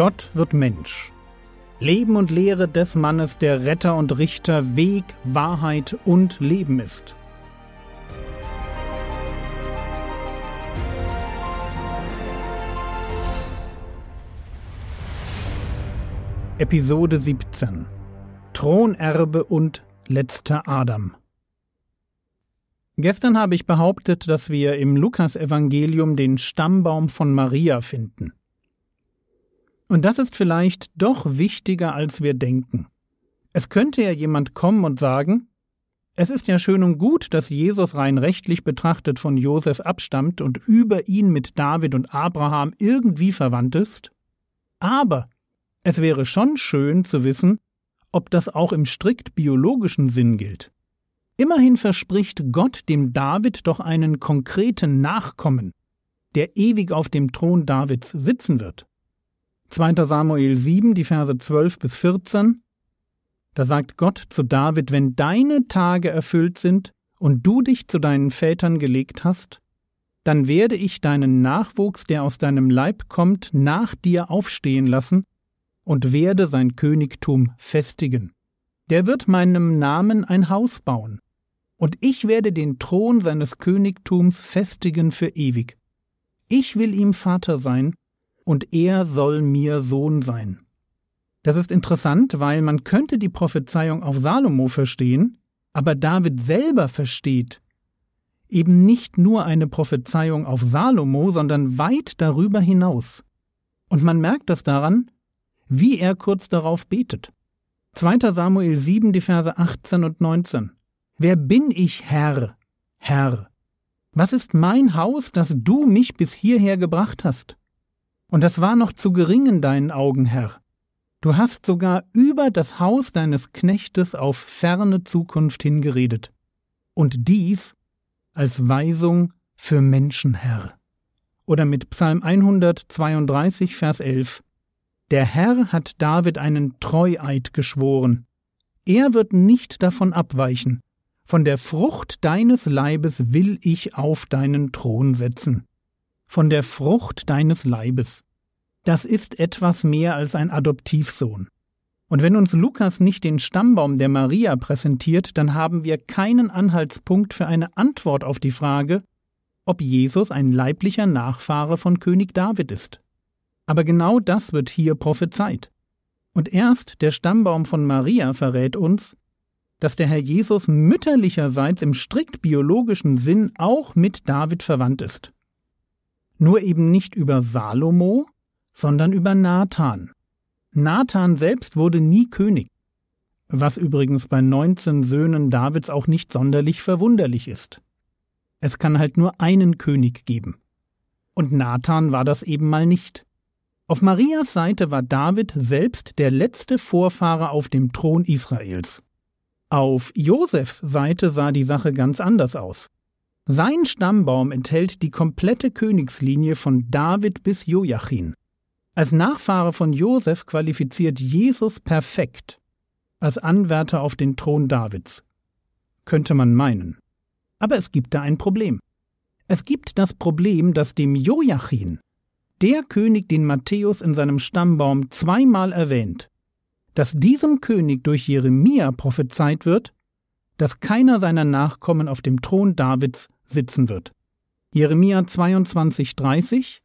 Gott wird Mensch. Leben und Lehre des Mannes, der Retter und Richter, Weg, Wahrheit und Leben ist. Episode 17 Thronerbe und letzter Adam Gestern habe ich behauptet, dass wir im Lukasevangelium den Stammbaum von Maria finden. Und das ist vielleicht doch wichtiger, als wir denken. Es könnte ja jemand kommen und sagen, es ist ja schön und gut, dass Jesus rein rechtlich betrachtet von Josef abstammt und über ihn mit David und Abraham irgendwie verwandt ist, aber es wäre schon schön zu wissen, ob das auch im strikt biologischen Sinn gilt. Immerhin verspricht Gott dem David doch einen konkreten Nachkommen, der ewig auf dem Thron Davids sitzen wird. 2. Samuel 7, die Verse 12 bis 14. Da sagt Gott zu David, wenn deine Tage erfüllt sind und du dich zu deinen Vätern gelegt hast, dann werde ich deinen Nachwuchs, der aus deinem Leib kommt, nach dir aufstehen lassen und werde sein Königtum festigen. Der wird meinem Namen ein Haus bauen, und ich werde den Thron seines Königtums festigen für ewig. Ich will ihm Vater sein, und er soll mir Sohn sein. Das ist interessant, weil man könnte die Prophezeiung auf Salomo verstehen, aber David selber versteht eben nicht nur eine Prophezeiung auf Salomo, sondern weit darüber hinaus. Und man merkt das daran, wie er kurz darauf betet. 2. Samuel 7, die Verse 18 und 19. Wer bin ich, Herr, Herr? Was ist mein Haus, dass du mich bis hierher gebracht hast? Und das war noch zu gering in deinen Augen, Herr. Du hast sogar über das Haus deines Knechtes auf ferne Zukunft hingeredet. Und dies als Weisung für Menschen, Herr. Oder mit Psalm 132, Vers 11. Der Herr hat David einen Treueid geschworen. Er wird nicht davon abweichen. Von der Frucht deines Leibes will ich auf deinen Thron setzen. Von der Frucht deines Leibes. Das ist etwas mehr als ein Adoptivsohn. Und wenn uns Lukas nicht den Stammbaum der Maria präsentiert, dann haben wir keinen Anhaltspunkt für eine Antwort auf die Frage, ob Jesus ein leiblicher Nachfahre von König David ist. Aber genau das wird hier prophezeit. Und erst der Stammbaum von Maria verrät uns, dass der Herr Jesus mütterlicherseits im strikt biologischen Sinn auch mit David verwandt ist. Nur eben nicht über Salomo, sondern über Nathan. Nathan selbst wurde nie König, was übrigens bei 19 Söhnen Davids auch nicht sonderlich verwunderlich ist. Es kann halt nur einen König geben. Und Nathan war das eben mal nicht. Auf Marias Seite war David selbst der letzte Vorfahre auf dem Thron Israels. Auf Josefs Seite sah die Sache ganz anders aus. Sein Stammbaum enthält die komplette Königslinie von David bis Joachim. Als Nachfahre von Josef qualifiziert Jesus perfekt als Anwärter auf den Thron Davids. Könnte man meinen. Aber es gibt da ein Problem. Es gibt das Problem, dass dem Joachim der König, den Matthäus in seinem Stammbaum zweimal erwähnt, dass diesem König durch Jeremia prophezeit wird, dass keiner seiner Nachkommen auf dem Thron Davids sitzen wird. Jeremia 22,30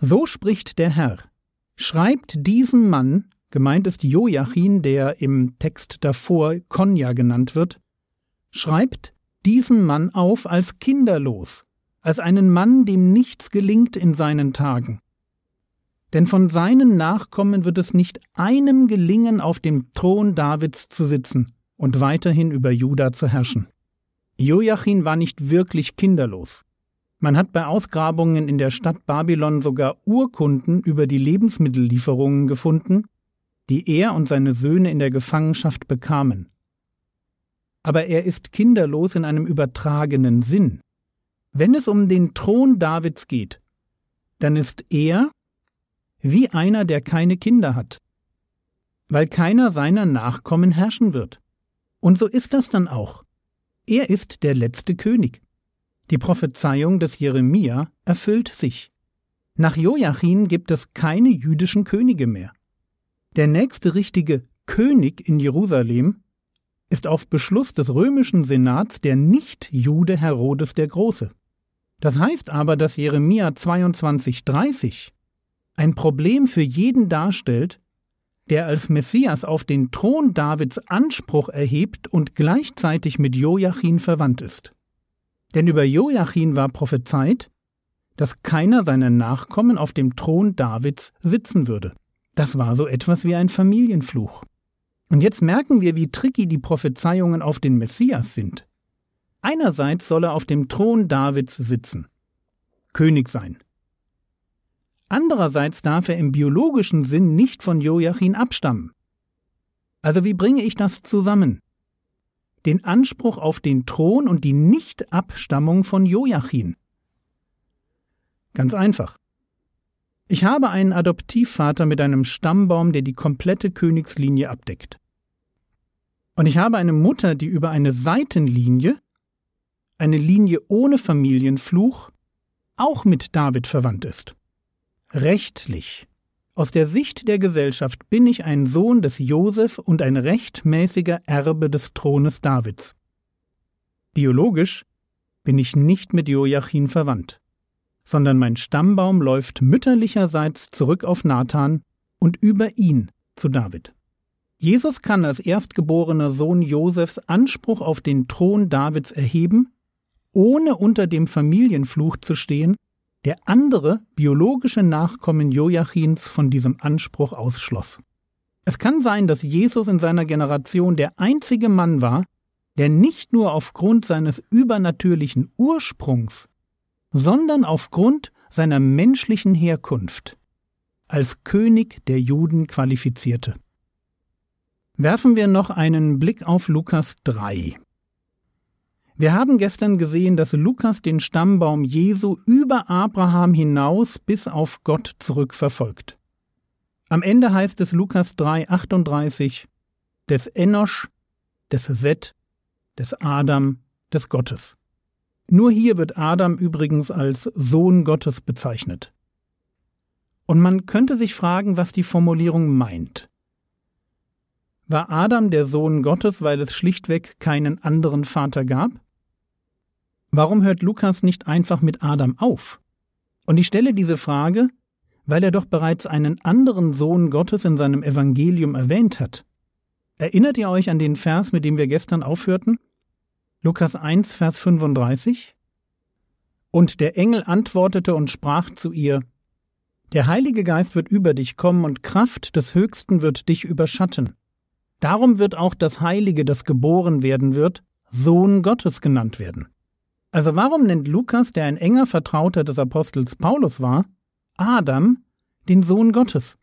So spricht der Herr: Schreibt diesen Mann, gemeint ist Joachim, der im Text davor Konja genannt wird, schreibt diesen Mann auf als kinderlos, als einen Mann, dem nichts gelingt in seinen Tagen, denn von seinen Nachkommen wird es nicht einem gelingen, auf dem Thron Davids zu sitzen und weiterhin über Juda zu herrschen. Joachim war nicht wirklich kinderlos. Man hat bei Ausgrabungen in der Stadt Babylon sogar Urkunden über die Lebensmittellieferungen gefunden, die er und seine Söhne in der Gefangenschaft bekamen. Aber er ist kinderlos in einem übertragenen Sinn. Wenn es um den Thron Davids geht, dann ist er wie einer, der keine Kinder hat, weil keiner seiner Nachkommen herrschen wird. Und so ist das dann auch. Er ist der letzte König. Die Prophezeiung des Jeremia erfüllt sich. Nach Joachim gibt es keine jüdischen Könige mehr. Der nächste richtige König in Jerusalem ist auf Beschluss des römischen Senats der Nicht-Jude Herodes der Große. Das heißt aber, dass Jeremia 22,30 ein Problem für jeden darstellt, der als Messias auf den Thron Davids Anspruch erhebt und gleichzeitig mit Joachim verwandt ist. Denn über Joachim war prophezeit, dass keiner seiner Nachkommen auf dem Thron Davids sitzen würde. Das war so etwas wie ein Familienfluch. Und jetzt merken wir, wie tricky die Prophezeiungen auf den Messias sind. Einerseits soll er auf dem Thron Davids sitzen, König sein. Andererseits darf er im biologischen Sinn nicht von Joachim abstammen. Also wie bringe ich das zusammen? Den Anspruch auf den Thron und die Nichtabstammung von Joachim. Ganz einfach. Ich habe einen Adoptivvater mit einem Stammbaum, der die komplette Königslinie abdeckt. Und ich habe eine Mutter, die über eine Seitenlinie, eine Linie ohne Familienfluch, auch mit David verwandt ist. Rechtlich. Aus der Sicht der Gesellschaft bin ich ein Sohn des Josef und ein rechtmäßiger Erbe des Thrones Davids. Biologisch bin ich nicht mit Joachim verwandt, sondern mein Stammbaum läuft mütterlicherseits zurück auf Nathan und über ihn zu David. Jesus kann als erstgeborener Sohn Josefs Anspruch auf den Thron Davids erheben, ohne unter dem Familienfluch zu stehen, der andere biologische Nachkommen Joachims von diesem Anspruch ausschloss. Es kann sein, dass Jesus in seiner Generation der einzige Mann war, der nicht nur aufgrund seines übernatürlichen Ursprungs, sondern aufgrund seiner menschlichen Herkunft als König der Juden qualifizierte. Werfen wir noch einen Blick auf Lukas 3. Wir haben gestern gesehen, dass Lukas den Stammbaum Jesu über Abraham hinaus bis auf Gott zurückverfolgt. Am Ende heißt es Lukas 3, 38, des Enosch, des Set, des Adam, des Gottes. Nur hier wird Adam übrigens als Sohn Gottes bezeichnet. Und man könnte sich fragen, was die Formulierung meint. War Adam der Sohn Gottes, weil es schlichtweg keinen anderen Vater gab? Warum hört Lukas nicht einfach mit Adam auf? Und ich stelle diese Frage, weil er doch bereits einen anderen Sohn Gottes in seinem Evangelium erwähnt hat. Erinnert ihr euch an den Vers, mit dem wir gestern aufhörten? Lukas 1, Vers 35? Und der Engel antwortete und sprach zu ihr, Der Heilige Geist wird über dich kommen und Kraft des Höchsten wird dich überschatten. Darum wird auch das Heilige, das geboren werden wird, Sohn Gottes genannt werden. Also warum nennt Lukas, der ein enger Vertrauter des Apostels Paulus war, Adam den Sohn Gottes?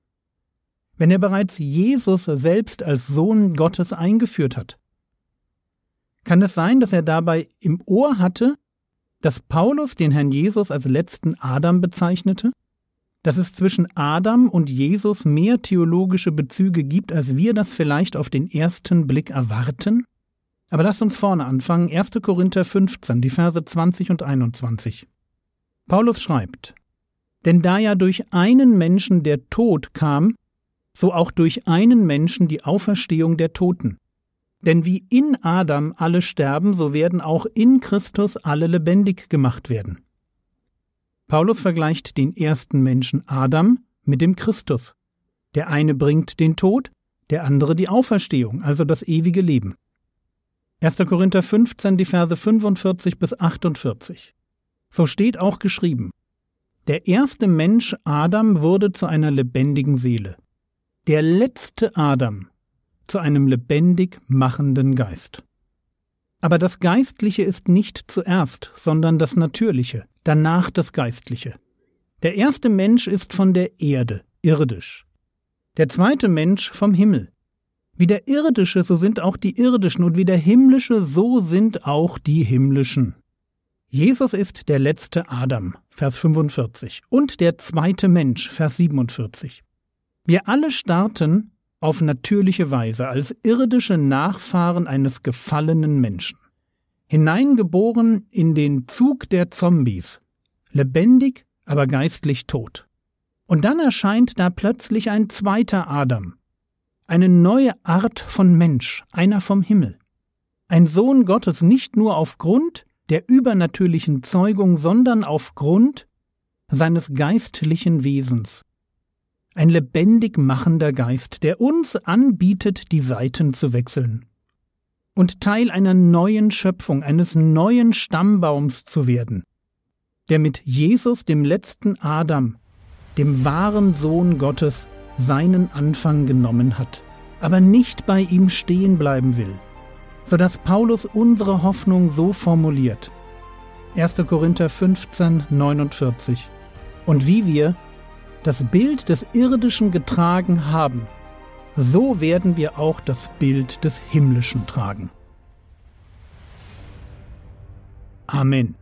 Wenn er bereits Jesus selbst als Sohn Gottes eingeführt hat. Kann es sein, dass er dabei im Ohr hatte, dass Paulus den Herrn Jesus als letzten Adam bezeichnete? dass es zwischen Adam und Jesus mehr theologische Bezüge gibt, als wir das vielleicht auf den ersten Blick erwarten? Aber lasst uns vorne anfangen, 1. Korinther 15, die Verse 20 und 21. Paulus schreibt, Denn da ja durch einen Menschen der Tod kam, so auch durch einen Menschen die Auferstehung der Toten. Denn wie in Adam alle sterben, so werden auch in Christus alle lebendig gemacht werden. Paulus vergleicht den ersten Menschen Adam mit dem Christus. Der eine bringt den Tod, der andere die Auferstehung, also das ewige Leben. 1. Korinther 15, die Verse 45 bis 48. So steht auch geschrieben: Der erste Mensch Adam wurde zu einer lebendigen Seele. Der letzte Adam zu einem lebendig machenden Geist. Aber das Geistliche ist nicht zuerst, sondern das Natürliche, danach das Geistliche. Der erste Mensch ist von der Erde, irdisch. Der zweite Mensch vom Himmel. Wie der irdische, so sind auch die irdischen, und wie der himmlische, so sind auch die himmlischen. Jesus ist der letzte Adam, Vers 45, und der zweite Mensch, Vers 47. Wir alle starten auf natürliche Weise als irdische Nachfahren eines gefallenen Menschen. Hineingeboren in den Zug der Zombies, lebendig aber geistlich tot. Und dann erscheint da plötzlich ein zweiter Adam, eine neue Art von Mensch, einer vom Himmel, ein Sohn Gottes nicht nur aufgrund der übernatürlichen Zeugung, sondern aufgrund seines geistlichen Wesens, ein lebendig machender Geist, der uns anbietet, die Seiten zu wechseln und Teil einer neuen Schöpfung, eines neuen Stammbaums zu werden, der mit Jesus, dem letzten Adam, dem wahren Sohn Gottes, seinen Anfang genommen hat, aber nicht bei ihm stehen bleiben will, so dass Paulus unsere Hoffnung so formuliert. 1. Korinther 15, 49. Und wie wir das Bild des Irdischen getragen haben, so werden wir auch das Bild des Himmlischen tragen. Amen.